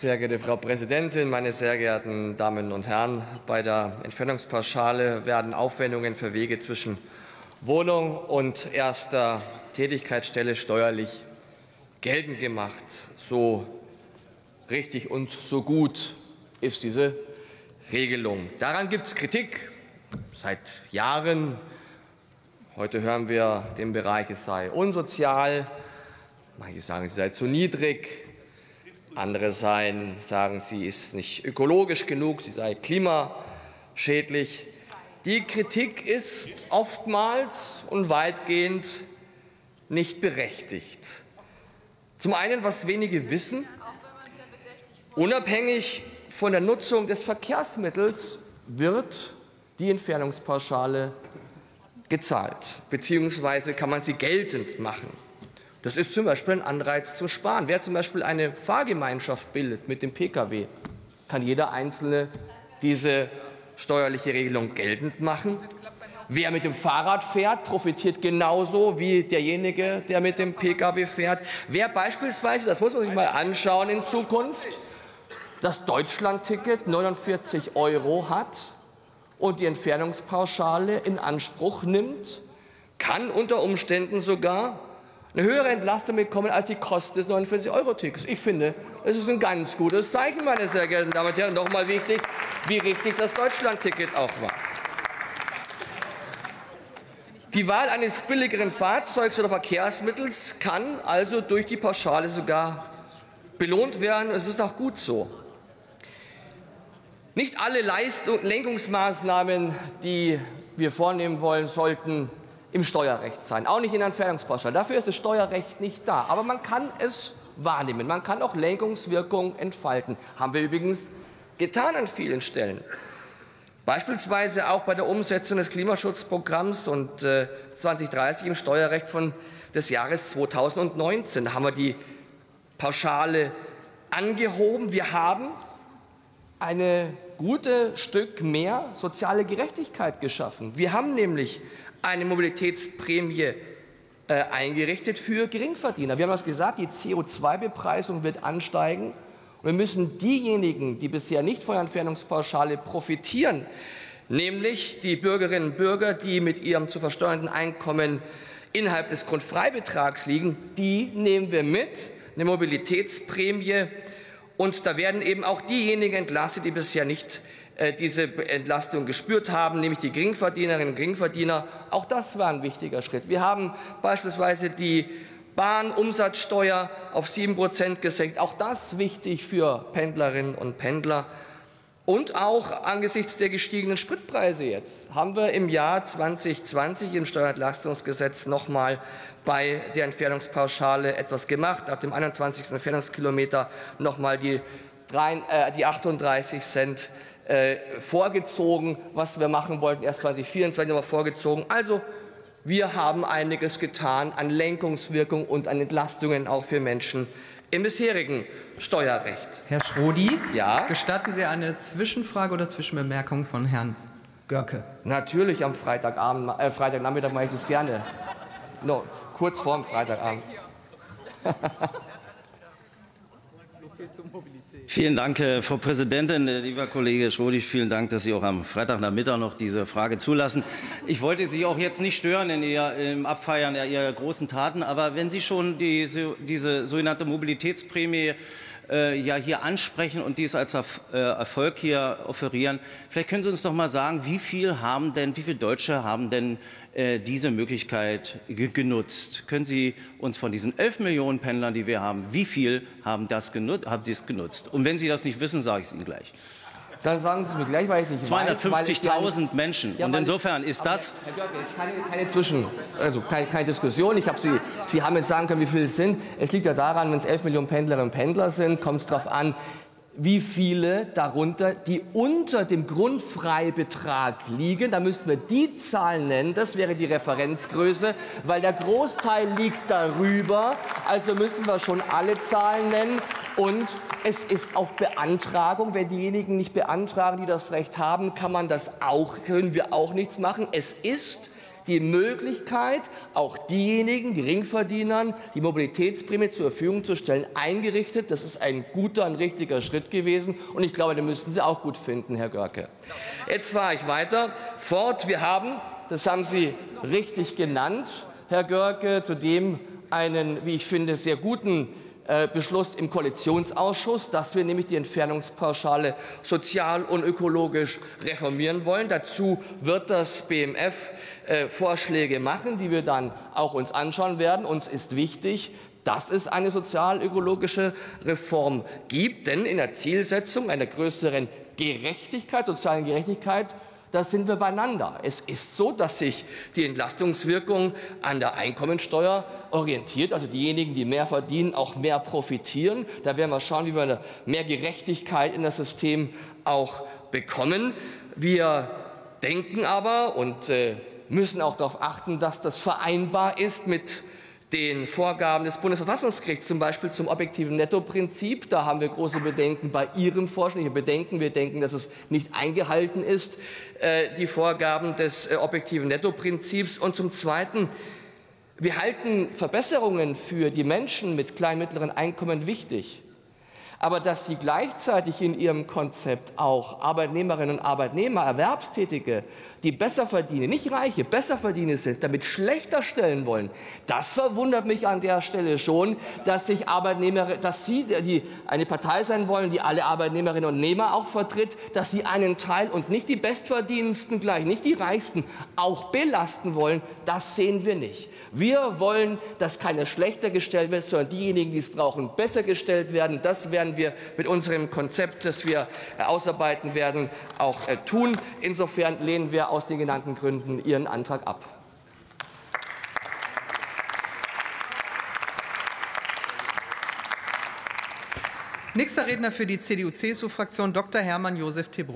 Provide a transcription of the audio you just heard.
Sehr geehrte Frau Präsidentin, meine sehr geehrten Damen und Herren! Bei der Entfernungspauschale werden Aufwendungen für Wege zwischen Wohnung und erster Tätigkeitsstelle steuerlich geltend gemacht. So richtig und so gut ist diese Regelung. Daran gibt es Kritik seit Jahren. Heute hören wir den Bereich, es sei unsozial. Manche sagen, sie sei zu niedrig. Andere seien, sagen, sie ist nicht ökologisch genug, sie sei klimaschädlich. Die Kritik ist oftmals und weitgehend nicht berechtigt. Zum einen, was wenige wissen, unabhängig von der Nutzung des Verkehrsmittels wird die Entfernungspauschale gezahlt, beziehungsweise kann man sie geltend machen. Das ist zum Beispiel ein Anreiz zum Sparen. Wer zum Beispiel eine Fahrgemeinschaft bildet mit dem Pkw, kann jeder Einzelne diese steuerliche Regelung geltend machen. Wer mit dem Fahrrad fährt, profitiert genauso wie derjenige, der mit dem Pkw fährt. Wer beispielsweise, das muss man sich mal anschauen in Zukunft, das Deutschlandticket 49 Euro hat und die Entfernungspauschale in Anspruch nimmt, kann unter Umständen sogar eine höhere Entlastung bekommen als die Kosten des 49-Euro-Tickets. Ich finde, es ist ein ganz gutes Zeichen, meine sehr geehrten Damen und Herren. Nochmal wichtig, wie richtig das Deutschland-Ticket auch war. Die Wahl eines billigeren Fahrzeugs oder Verkehrsmittels kann also durch die Pauschale sogar belohnt werden. Es ist auch gut so. Nicht alle Leistung, Lenkungsmaßnahmen, die wir vornehmen wollen, sollten im Steuerrecht sein, auch nicht in der Entfernungspauschale. Dafür ist das Steuerrecht nicht da. Aber man kann es wahrnehmen. Man kann auch Lenkungswirkung entfalten. Haben wir übrigens getan an vielen Stellen. Beispielsweise auch bei der Umsetzung des Klimaschutzprogramms und äh, 2030 im Steuerrecht von des Jahres 2019 da haben wir die Pauschale angehoben. Wir haben ein gutes Stück mehr soziale Gerechtigkeit geschaffen. Wir haben nämlich eine Mobilitätsprämie äh, eingerichtet für Geringverdiener. Wir haben das gesagt, die CO2-Bepreisung wird ansteigen. Und wir müssen diejenigen, die bisher nicht von der Entfernungspauschale profitieren, nämlich die Bürgerinnen und Bürger, die mit ihrem zu versteuernden Einkommen innerhalb des Grundfreibetrags liegen, die nehmen wir mit, eine Mobilitätsprämie. Und da werden eben auch diejenigen entlastet, die bisher nicht diese Entlastung gespürt haben, nämlich die Geringverdienerinnen und Geringverdiener. Auch das war ein wichtiger Schritt. Wir haben beispielsweise die Bahnumsatzsteuer auf 7 Prozent gesenkt. Auch das wichtig für Pendlerinnen und Pendler. Und auch angesichts der gestiegenen Spritpreise jetzt haben wir im Jahr 2020 im Steuerentlastungsgesetz noch mal bei der Entfernungspauschale etwas gemacht. Ab dem 21. Entfernungskilometer noch mal die, äh, die 38 Cent äh, vorgezogen, was wir machen wollten, erst 2024 aber vorgezogen. Also wir haben einiges getan an Lenkungswirkung und an Entlastungen auch für Menschen im bisherigen Steuerrecht. Herr Schrodi, ja? gestatten Sie eine Zwischenfrage oder Zwischenbemerkung von Herrn Görke? Natürlich am Freitagabend, äh, Freitagnachmittag mache ich das gerne. No, kurz vor dem Freitagabend. Vielen Dank, äh, Frau Präsidentin. Äh, lieber Kollege Schrodi, vielen Dank, dass Sie auch am Freitagnachmittag noch diese Frage zulassen. Ich wollte Sie auch jetzt nicht stören in Ihr, im Abfeiern Ihrer großen Taten, aber wenn Sie schon diese, diese sogenannte Mobilitätsprämie äh, ja hier ansprechen und dies als äh, Erfolg hier offerieren. Vielleicht können Sie uns doch mal sagen, wie viel haben denn, wie viele Deutsche haben denn diese Möglichkeit genutzt? Können Sie uns von diesen 11 Millionen Pendlern, die wir haben, wie viel haben das genutzt? Haben dies genutzt? Und wenn Sie das nicht wissen, sage ich es Ihnen gleich. Dann sagen Sie mir gleich, weil ich nicht 250.000 Menschen. Ja, und insofern ist das. Herr Görke, keine, keine Zwischen, also keine, keine Diskussion. Ich habe Sie, Sie haben jetzt sagen können, wie viele es sind. Es liegt ja daran, wenn es 11 Millionen Pendlerinnen und Pendler sind, kommt es darauf an, wie viele darunter, die unter dem Grundfreibetrag liegen. Da müssten wir die Zahlen nennen. Das wäre die Referenzgröße, weil der Großteil liegt darüber. Also müssen wir schon alle Zahlen nennen. Und es ist auf Beantragung. Wenn diejenigen nicht beantragen, die das Recht haben, kann man das auch, können wir auch nichts machen. Es ist die Möglichkeit, auch diejenigen, die Ringverdienern, die Mobilitätsprämie zur Verfügung zu stellen, eingerichtet. Das ist ein guter, ein richtiger Schritt gewesen. Und ich glaube, den müssten Sie auch gut finden, Herr Görke. Jetzt fahre ich weiter fort. Wir haben, das haben Sie richtig genannt, Herr Görke, zudem einen, wie ich finde, sehr guten Beschluss im Koalitionsausschuss, dass wir nämlich die Entfernungspauschale sozial und ökologisch reformieren wollen. Dazu wird das BMF äh, Vorschläge machen, die wir dann auch uns anschauen werden. Uns ist wichtig, dass es eine sozial-ökologische Reform gibt, denn in der Zielsetzung einer größeren Gerechtigkeit, sozialen Gerechtigkeit da sind wir beieinander. Es ist so, dass sich die Entlastungswirkung an der Einkommensteuer orientiert, also diejenigen, die mehr verdienen, auch mehr profitieren. Da werden wir schauen, wie wir mehr Gerechtigkeit in das System auch bekommen. Wir denken aber und äh, müssen auch darauf achten, dass das vereinbar ist mit den Vorgaben des Bundesverfassungsgerichts, zum Beispiel zum objektiven Nettoprinzip. Da haben wir große Bedenken bei Ihrem Vorschlag. Wir bedenken, wir denken, dass es nicht eingehalten ist, äh, die Vorgaben des äh, objektiven Nettoprinzips. Und zum Zweiten, wir halten Verbesserungen für die Menschen mit kleinen und mittleren Einkommen wichtig aber dass sie gleichzeitig in ihrem Konzept auch Arbeitnehmerinnen und Arbeitnehmer, Erwerbstätige, die besser verdienen, nicht Reiche, besser verdienen sind, damit schlechter stellen wollen, das verwundert mich an der Stelle schon, dass sich Arbeitnehmer, dass Sie die, eine Partei sein wollen, die alle Arbeitnehmerinnen und Nehmer auch vertritt, dass Sie einen Teil und nicht die Bestverdiensten gleich, nicht die Reichsten, auch belasten wollen, das sehen wir nicht. Wir wollen, dass keiner schlechter gestellt wird, sondern diejenigen, die es brauchen, besser gestellt werden. Das werden werden wir mit unserem Konzept, das wir äh, ausarbeiten werden, auch äh, tun. Insofern lehnen wir aus den genannten Gründen Ihren Antrag ab. Nächster Redner für die CDU-CSU-Fraktion Dr. Hermann Josef Tebro.